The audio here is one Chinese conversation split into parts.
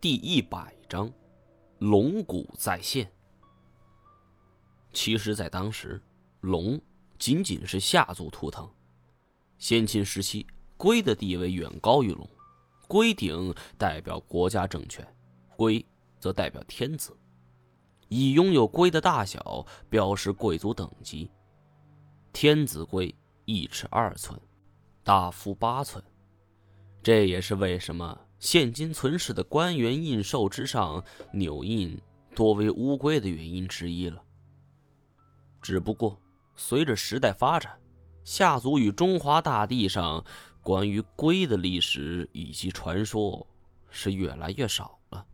第一百章，龙骨再现。其实，在当时，龙仅仅是下族图腾。先秦时期，龟的地位远高于龙。龟顶代表国家政权，龟则代表天子，以拥有龟的大小表示贵族等级。天子龟一尺二寸，大夫八寸。这也是为什么。现今存世的官员印绶之上纽印多为乌龟的原因之一了。只不过随着时代发展，夏族与中华大地上关于龟的历史以及传说是越来越少了。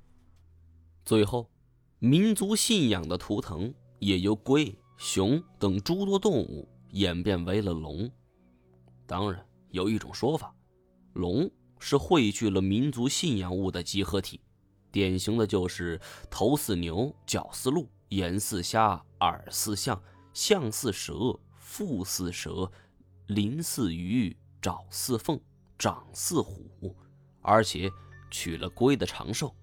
最后，民族信仰的图腾也由龟、熊等诸多动物演变为了龙。当然，有一种说法，龙。是汇聚了民族信仰物的集合体，典型的就是头似牛，脚似鹿，眼似虾，耳似象，象似蛇，腹似蛇，鳞似鱼，爪似凤，掌似虎，而且取了龟的长寿。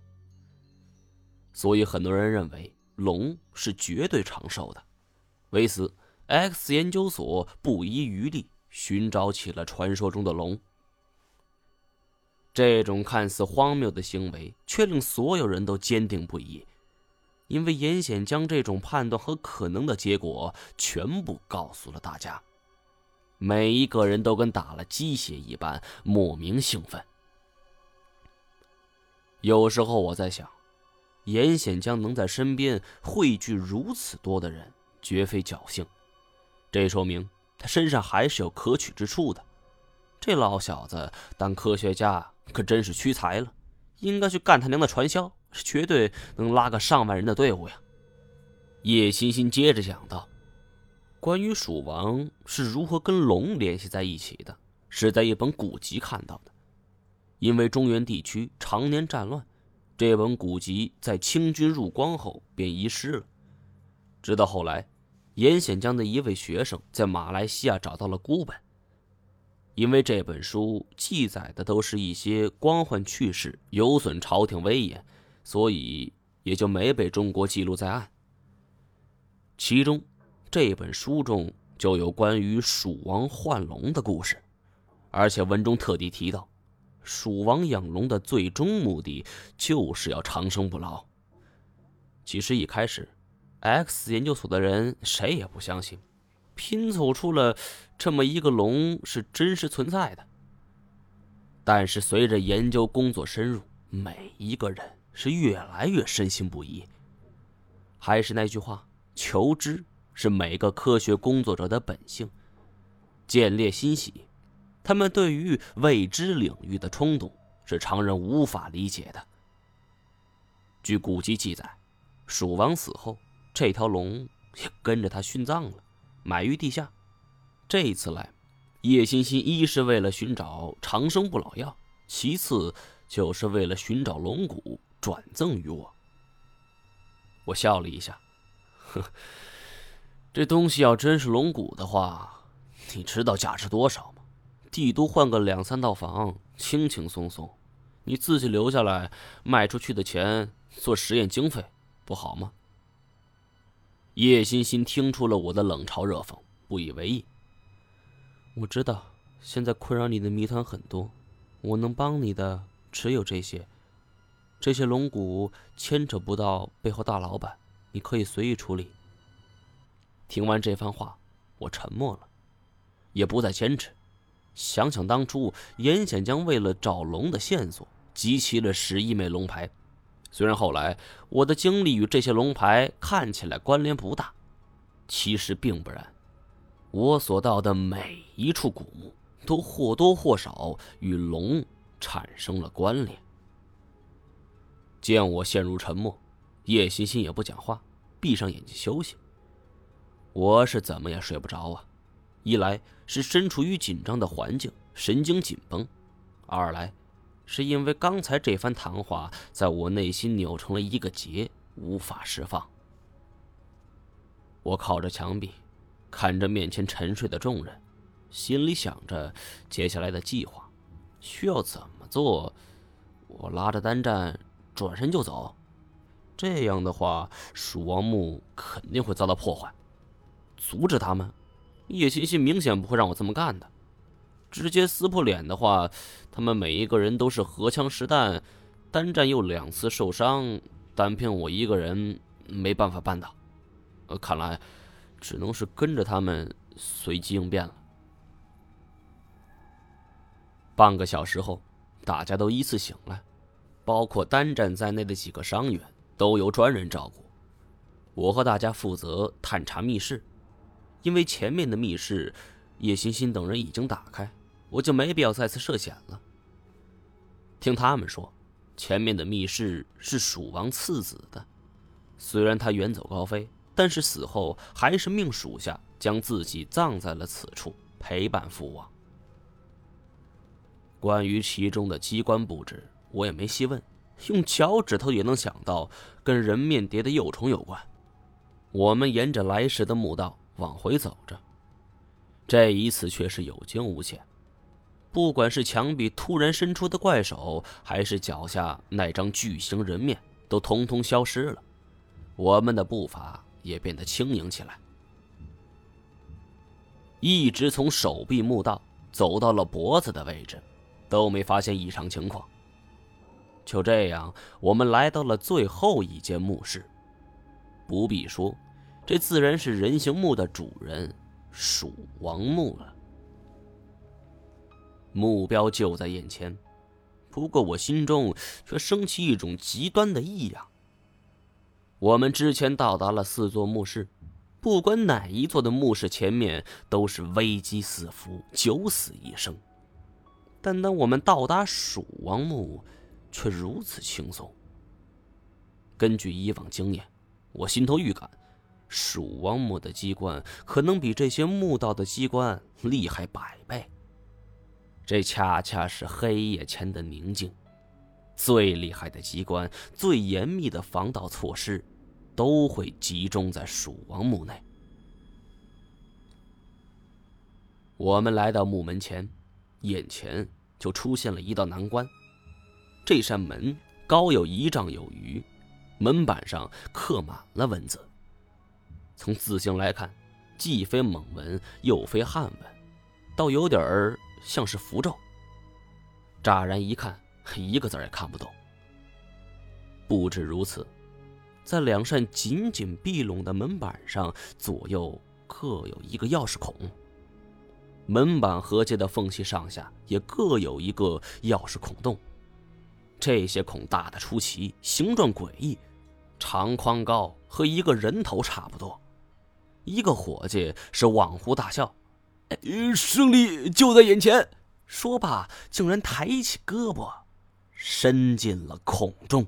所以很多人认为龙是绝对长寿的。为此，X 研究所不遗余力寻找起了传说中的龙。这种看似荒谬的行为，却令所有人都坚定不移，因为严显将这种判断和可能的结果全部告诉了大家。每一个人都跟打了鸡血一般，莫名兴奋。有时候我在想，严显江能在身边汇聚如此多的人，绝非侥幸，这说明他身上还是有可取之处的。这老小子当科学家。可真是屈才了，应该去干他娘的传销，绝对能拉个上万人的队伍呀！叶欣欣接着讲道：“关于蜀王是如何跟龙联系在一起的，是在一本古籍看到的。因为中原地区常年战乱，这本古籍在清军入关后便遗失了。直到后来，严显江的一位学生在马来西亚找到了孤本。”因为这本书记载的都是一些官宦趣事，有损朝廷威严，所以也就没被中国记录在案。其中，这本书中就有关于蜀王换龙的故事，而且文中特地提到，蜀王养龙的最终目的就是要长生不老。其实一开始，X 研究所的人谁也不相信。拼凑出了这么一个龙是真实存在的，但是随着研究工作深入，每一个人是越来越深信不疑。还是那句话，求知是每个科学工作者的本性。见猎欣喜，他们对于未知领域的冲动是常人无法理解的。据古籍记载，蜀王死后，这条龙也跟着他殉葬了。埋于地下。这一次来，叶欣欣一是为了寻找长生不老药，其次就是为了寻找龙骨转赠于我。我笑了一下，呵，这东西要真是龙骨的话，你知道价值多少吗？帝都换个两三套房，轻轻松松，你自己留下来卖出去的钱做实验经费，不好吗？叶欣欣听出了我的冷嘲热讽，不以为意。我知道现在困扰你的谜团很多，我能帮你的只有这些。这些龙骨牵扯不到背后大老板，你可以随意处理。听完这番话，我沉默了，也不再坚持。想想当初，严显江为了找龙的线索，集齐了十一枚龙牌。虽然后来我的经历与这些龙牌看起来关联不大，其实并不然。我所到的每一处古墓，都或多或少与龙产生了关联。见我陷入沉默，叶欣欣也不讲话，闭上眼睛休息。我是怎么也睡不着啊！一来是身处于紧张的环境，神经紧绷；二来。是因为刚才这番谈话在我内心扭成了一个结，无法释放。我靠着墙壁，看着面前沉睡的众人，心里想着接下来的计划需要怎么做。我拉着单战转身就走。这样的话，蜀王墓肯定会遭到破坏。阻止他们，叶欣欣明显不会让我这么干的。直接撕破脸的话，他们每一个人都是荷枪实弹，单战又两次受伤，单凭我一个人没办法办到。呃，看来只能是跟着他们随机应变了。半个小时后，大家都依次醒来，包括单战在内的几个伤员都由专人照顾。我和大家负责探查密室，因为前面的密室叶欣欣等人已经打开，我就没必要再次涉险了。听他们说，前面的密室是蜀王次子的，虽然他远走高飞，但是死后还是命属下将自己葬在了此处，陪伴父王。关于其中的机关布置，我也没细问，用脚趾头也能想到跟人面蝶的幼虫有关。我们沿着来时的墓道往回走着，这一次却是有惊无险。不管是墙壁突然伸出的怪手，还是脚下那张巨型人面，都通通消失了。我们的步伐也变得轻盈起来，一直从手臂墓道走到了脖子的位置。都没发现异常情况。就这样，我们来到了最后一间墓室。不必说，这自然是人形墓的主人——蜀王墓了。目标就在眼前，不过我心中却升起一种极端的异样。我们之前到达了四座墓室，不管哪一座的墓室前面都是危机四伏，九死一生。但当我们到达蜀王墓，却如此轻松。根据以往经验，我心头预感，蜀王墓的机关可能比这些墓道的机关厉害百倍。这恰恰是黑夜前的宁静。最厉害的机关，最严密的防盗措施，都会集中在蜀王墓内。我们来到墓门前。眼前就出现了一道难关，这扇门高有一丈有余，门板上刻满了文字。从字形来看，既非蒙文，又非汉文，倒有点儿像是符咒。乍然一看，一个字也看不懂。不止如此，在两扇紧紧闭拢的门板上，左右各有一个钥匙孔。门板合接的缝隙上下也各有一个钥匙孔洞，这些孔大的出奇，形状诡异，长宽高和一个人头差不多。一个伙计是恍惚大笑：“胜利就在眼前！”说罢，竟然抬起胳膊，伸进了孔中。